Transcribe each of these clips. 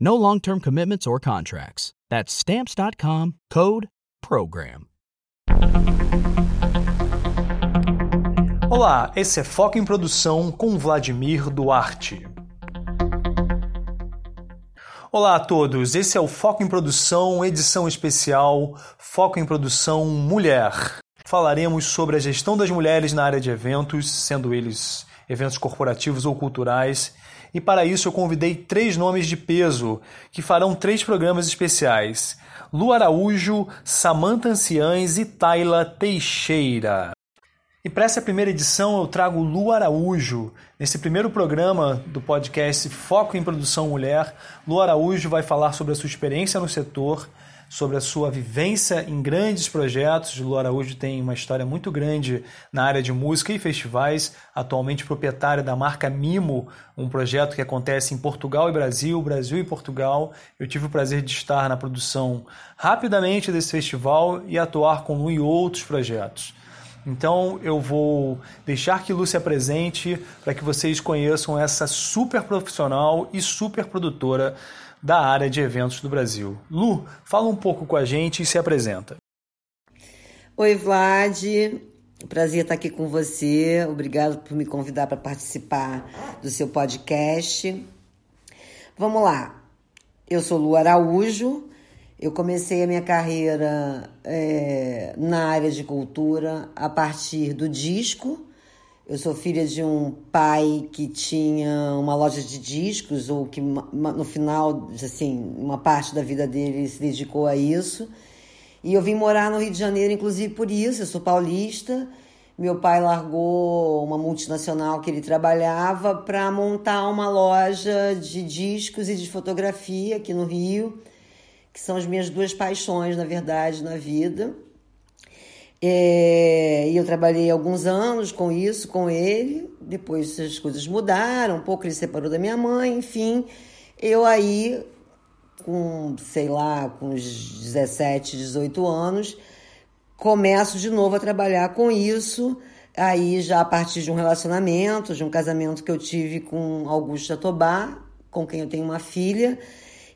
No long term commitments or contracts. That's Stamps.com code PROGRAM. Olá, esse é Foco em Produção com Vladimir Duarte. Olá a todos, esse é o Foco em Produção, edição especial Foco em Produção Mulher. Falaremos sobre a gestão das mulheres na área de eventos, sendo eles eventos corporativos ou culturais. E para isso eu convidei três nomes de peso que farão três programas especiais: Lu Araújo, Samantha Anciães e Tayla Teixeira. E para essa primeira edição eu trago Lu Araújo. Nesse primeiro programa do podcast Foco em Produção Mulher, Lu Araújo vai falar sobre a sua experiência no setor, sobre a sua vivência em grandes projetos. Lu Araújo tem uma história muito grande na área de música e festivais, atualmente proprietária da marca Mimo, um projeto que acontece em Portugal e Brasil, Brasil e Portugal. Eu tive o prazer de estar na produção rapidamente desse festival e atuar com Lu e outros projetos. Então eu vou deixar que se apresente para que vocês conheçam essa super profissional e super produtora da área de eventos do Brasil. Lu, fala um pouco com a gente e se apresenta. Oi, Vlad. Prazer estar aqui com você. Obrigado por me convidar para participar do seu podcast. Vamos lá. Eu sou Lu Araújo, eu comecei a minha carreira é, na área de cultura a partir do disco. Eu sou filha de um pai que tinha uma loja de discos, ou que no final, assim, uma parte da vida dele se dedicou a isso. E eu vim morar no Rio de Janeiro, inclusive por isso. Eu sou paulista. Meu pai largou uma multinacional que ele trabalhava para montar uma loja de discos e de fotografia aqui no Rio que são as minhas duas paixões, na verdade, na vida. É, e eu trabalhei alguns anos com isso, com ele. Depois as coisas mudaram, um pouco ele se separou da minha mãe, enfim. Eu aí, com, sei lá, com uns 17, 18 anos, começo de novo a trabalhar com isso. Aí já a partir de um relacionamento, de um casamento que eu tive com Augusto Jatobá, com quem eu tenho uma filha.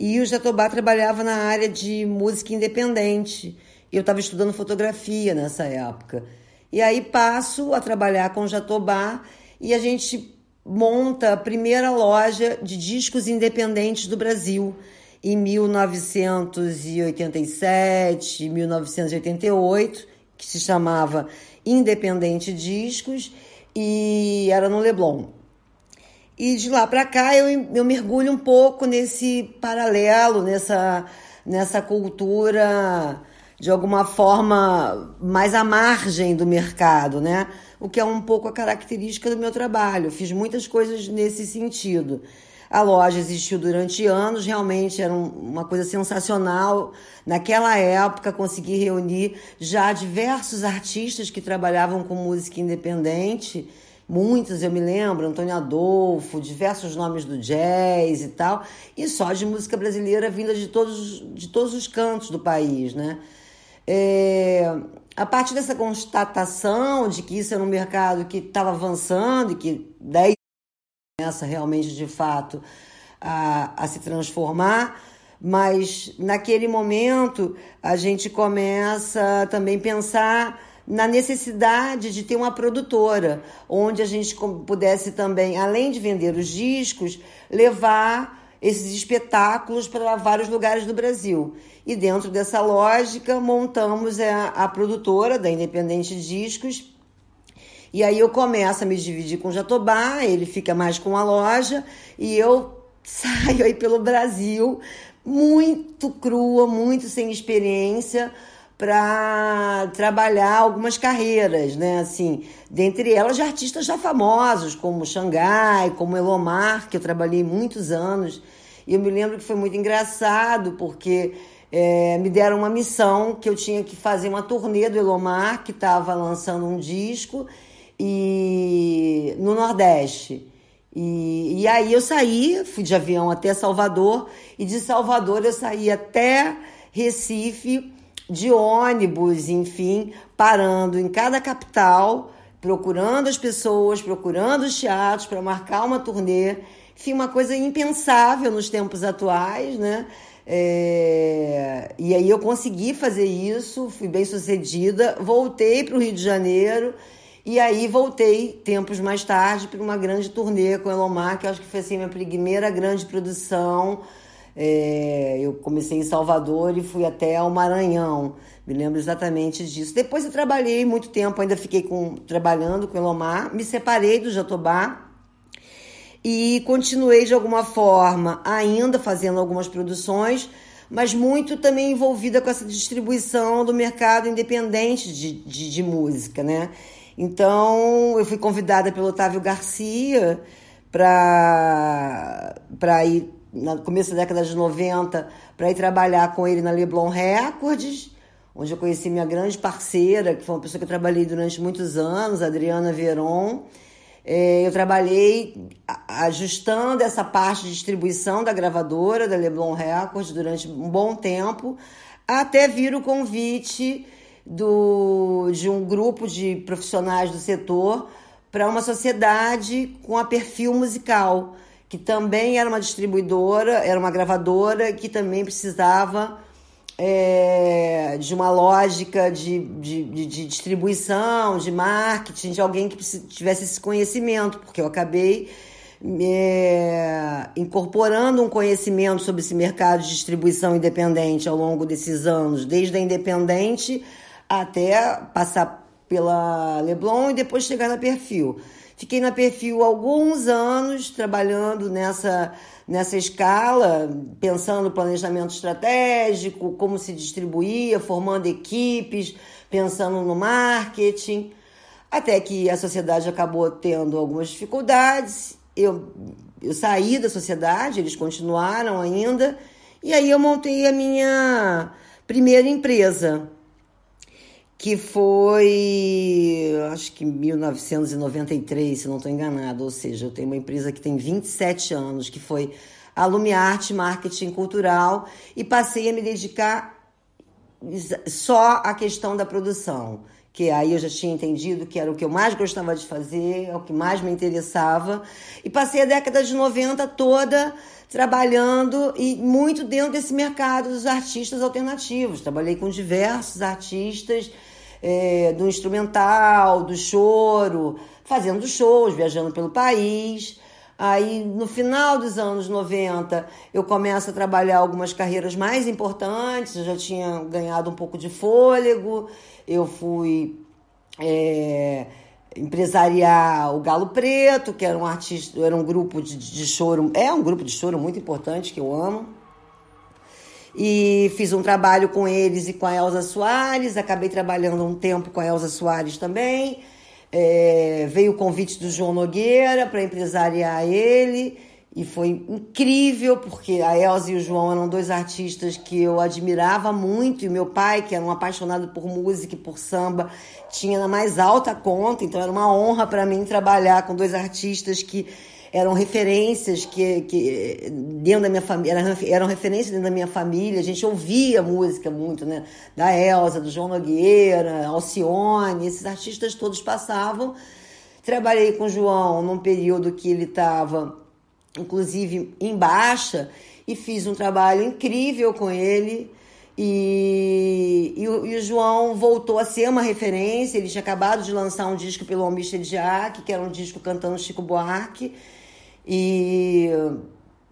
E o Jatobá trabalhava na área de música independente. Eu estava estudando fotografia nessa época. E aí passo a trabalhar com o Jatobá e a gente monta a primeira loja de discos independentes do Brasil em 1987, 1988, que se chamava Independente Discos e era no Leblon. E de lá para cá eu, eu mergulho um pouco nesse paralelo, nessa, nessa cultura de alguma forma mais à margem do mercado, né? O que é um pouco a característica do meu trabalho. Eu fiz muitas coisas nesse sentido. A loja existiu durante anos, realmente era uma coisa sensacional. Naquela época, consegui reunir já diversos artistas que trabalhavam com música independente Muitas eu me lembro, Antônio Adolfo, diversos nomes do jazz e tal, e só de música brasileira vinda de todos, de todos os cantos do país, né? É, a partir dessa constatação de que isso era um mercado que estava avançando e que daí começa realmente de fato a, a se transformar, mas naquele momento a gente começa também pensar na necessidade de ter uma produtora, onde a gente pudesse também, além de vender os discos, levar esses espetáculos para vários lugares do Brasil. E dentro dessa lógica, montamos a, a produtora da Independente Discos. E aí eu começo a me dividir com o Jatobá, ele fica mais com a loja, e eu saio aí pelo Brasil, muito crua, muito sem experiência, para trabalhar algumas carreiras, né? Assim, dentre elas de artistas já famosos, como Xangai, como Elomar, que eu trabalhei muitos anos. E eu me lembro que foi muito engraçado, porque é, me deram uma missão que eu tinha que fazer uma turnê do Elomar, que estava lançando um disco, e no Nordeste. E, e aí eu saí, fui de avião até Salvador, e de Salvador eu saí até Recife de ônibus, enfim, parando em cada capital, procurando as pessoas, procurando os teatros para marcar uma turnê. Enfim, uma coisa impensável nos tempos atuais, né? É... E aí eu consegui fazer isso, fui bem sucedida, voltei para o Rio de Janeiro e aí voltei tempos mais tarde para uma grande turnê com Elomar, que acho que foi assim, minha primeira grande produção é, eu comecei em Salvador e fui até o Maranhão. Me lembro exatamente disso. Depois eu trabalhei muito tempo, ainda fiquei com, trabalhando com o Elomar, me separei do Jatobá e continuei de alguma forma ainda fazendo algumas produções, mas muito também envolvida com essa distribuição do mercado independente de, de, de música, né? Então eu fui convidada pelo Otávio Garcia para ir no começo da década de 90 para ir trabalhar com ele na Leblon Records, onde eu conheci minha grande parceira, que foi uma pessoa que eu trabalhei durante muitos anos, Adriana Veron. É, eu trabalhei ajustando essa parte de distribuição da gravadora, da Leblon Records, durante um bom tempo, até vir o convite do, de um grupo de profissionais do setor para uma sociedade com a perfil musical que também era uma distribuidora, era uma gravadora que também precisava é, de uma lógica de, de, de, de, distribuição, de marketing, de alguém que tivesse esse conhecimento, porque eu acabei é, incorporando um conhecimento sobre esse mercado de distribuição independente ao longo desses anos, desde a independente até passar pela Leblon e depois chegar na Perfil. Fiquei na Perfil alguns anos trabalhando nessa, nessa escala, pensando no planejamento estratégico, como se distribuía, formando equipes, pensando no marketing. Até que a sociedade acabou tendo algumas dificuldades. Eu, eu saí da sociedade, eles continuaram ainda. E aí eu montei a minha primeira empresa, que foi, acho que 1993, se não estou enganado, ou seja, eu tenho uma empresa que tem 27 anos, que foi a Lumiarte Marketing Cultural, e passei a me dedicar só à questão da produção, que aí eu já tinha entendido que era o que eu mais gostava de fazer, é o que mais me interessava, e passei a década de 90 toda trabalhando e muito dentro desse mercado dos artistas alternativos. Trabalhei com diversos artistas, é, do instrumental, do choro, fazendo shows, viajando pelo país. Aí, no final dos anos 90, eu começo a trabalhar algumas carreiras mais importantes. Eu já tinha ganhado um pouco de fôlego. Eu fui é, empresariar o Galo Preto, que era um artista, era um grupo de, de choro, é um grupo de choro muito importante que eu amo e fiz um trabalho com eles e com a Elza Soares. Acabei trabalhando um tempo com a Elza Soares também. É, veio o convite do João Nogueira para empresariar ele e foi incrível porque a Elza e o João eram dois artistas que eu admirava muito e meu pai, que era um apaixonado por música e por samba, tinha na mais alta conta, então era uma honra para mim trabalhar com dois artistas que eram referências que, que dentro da minha família, eram, eram referências dentro da minha família, a gente ouvia música muito, né? Da Elsa, do João Nogueira, Alcione, esses artistas todos passavam. Trabalhei com o João num período que ele estava, inclusive, em baixa, e fiz um trabalho incrível com ele. E, e, o, e, o, João voltou a ser uma referência. Ele tinha acabado de lançar um disco pelo Almir Jack, que era um disco cantando Chico Buarque. E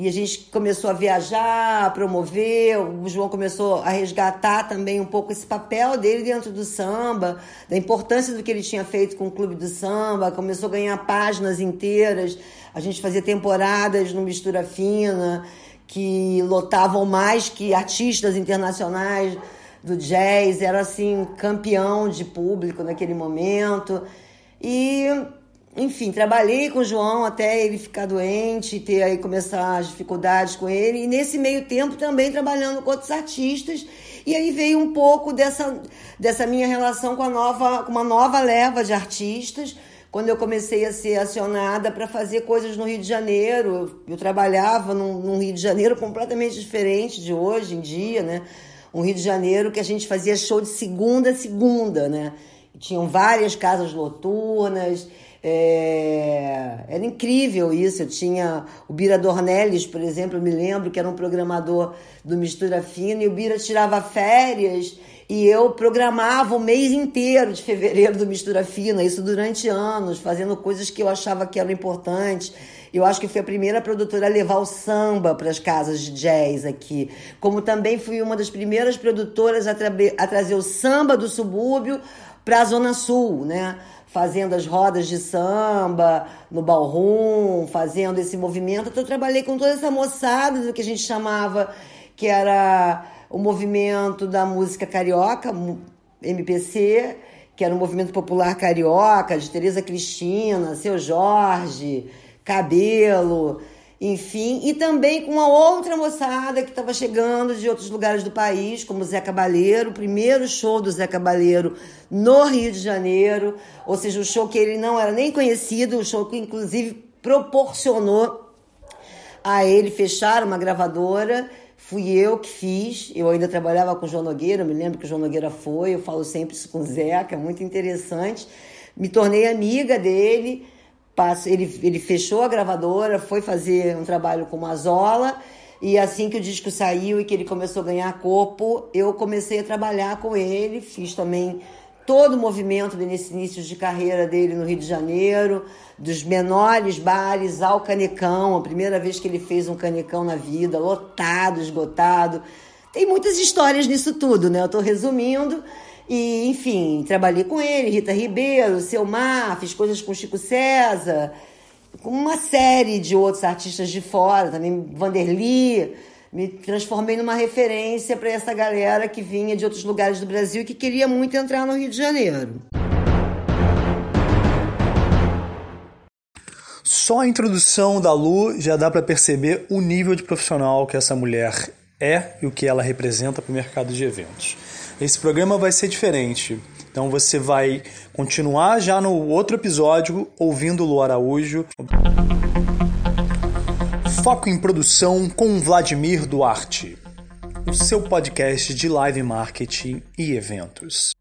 e a gente começou a viajar, a promover, o João começou a resgatar também um pouco esse papel dele dentro do samba, da importância do que ele tinha feito com o Clube do Samba, começou a ganhar páginas inteiras, a gente fazia temporadas no Mistura Fina, que lotavam mais que artistas internacionais do jazz, era assim, campeão de público naquele momento. E enfim, trabalhei com o João até ele ficar doente e ter aí começar as dificuldades com ele. E nesse meio tempo também trabalhando com outros artistas. E aí veio um pouco dessa, dessa minha relação com, a nova, com uma nova leva de artistas. Quando eu comecei a ser acionada para fazer coisas no Rio de Janeiro, eu, trabalhava num, num Rio de Janeiro completamente diferente de hoje em dia, né? Um Rio de Janeiro que a gente fazia show de segunda a segunda, né? Tinham várias casas noturnas, é, era incrível isso. Eu tinha o Bira Dornelles, por exemplo, eu me lembro que era um programador do Mistura Fina, e o Bira tirava férias e eu programava o mês inteiro de fevereiro do Mistura Fina, isso durante anos, fazendo coisas que eu achava que eram importantes. Eu acho que fui a primeira produtora a levar o samba para as casas de jazz aqui. Como também fui uma das primeiras produtoras a, tra a trazer o samba do subúrbio para a Zona Sul, né? fazendo as rodas de samba no ballroom, fazendo esse movimento. Então, eu trabalhei com toda essa moçada do que a gente chamava que era o movimento da música carioca, MPC, que era o movimento popular carioca, de Tereza Cristina, Seu Jorge, Cabelo enfim, e também com uma outra moçada que estava chegando de outros lugares do país, como Zé Cabaleiro, o primeiro show do Zé Cabaleiro no Rio de Janeiro, ou seja, o show que ele não era nem conhecido, o show que inclusive proporcionou a ele fechar uma gravadora. Fui eu que fiz, eu ainda trabalhava com o João Nogueira, me lembro que o João Nogueira foi, eu falo sempre isso com o Zé, que é muito interessante. Me tornei amiga dele, ele, ele fechou a gravadora, foi fazer um trabalho com Mazola. E assim que o disco saiu e que ele começou a ganhar corpo, eu comecei a trabalhar com ele, fiz também todo o movimento nesse início de carreira dele no Rio de Janeiro, dos menores bares ao canecão, a primeira vez que ele fez um canecão na vida, lotado, esgotado. Tem muitas histórias nisso tudo, né? Eu tô resumindo, e, enfim, trabalhei com ele, Rita Ribeiro, Selmar, fiz coisas com Chico César, com uma série de outros artistas de fora, também Vanderly. Me transformei numa referência para essa galera que vinha de outros lugares do Brasil e que queria muito entrar no Rio de Janeiro. Só a introdução da Lu já dá para perceber o nível de profissional que essa mulher é e o que ela representa para o mercado de eventos. Esse programa vai ser diferente. Então você vai continuar já no outro episódio ouvindo Lu Araújo. Foco em produção com Vladimir Duarte. O seu podcast de live marketing e eventos.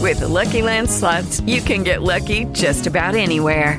With the Lucky Land slots, you can get lucky just about anywhere.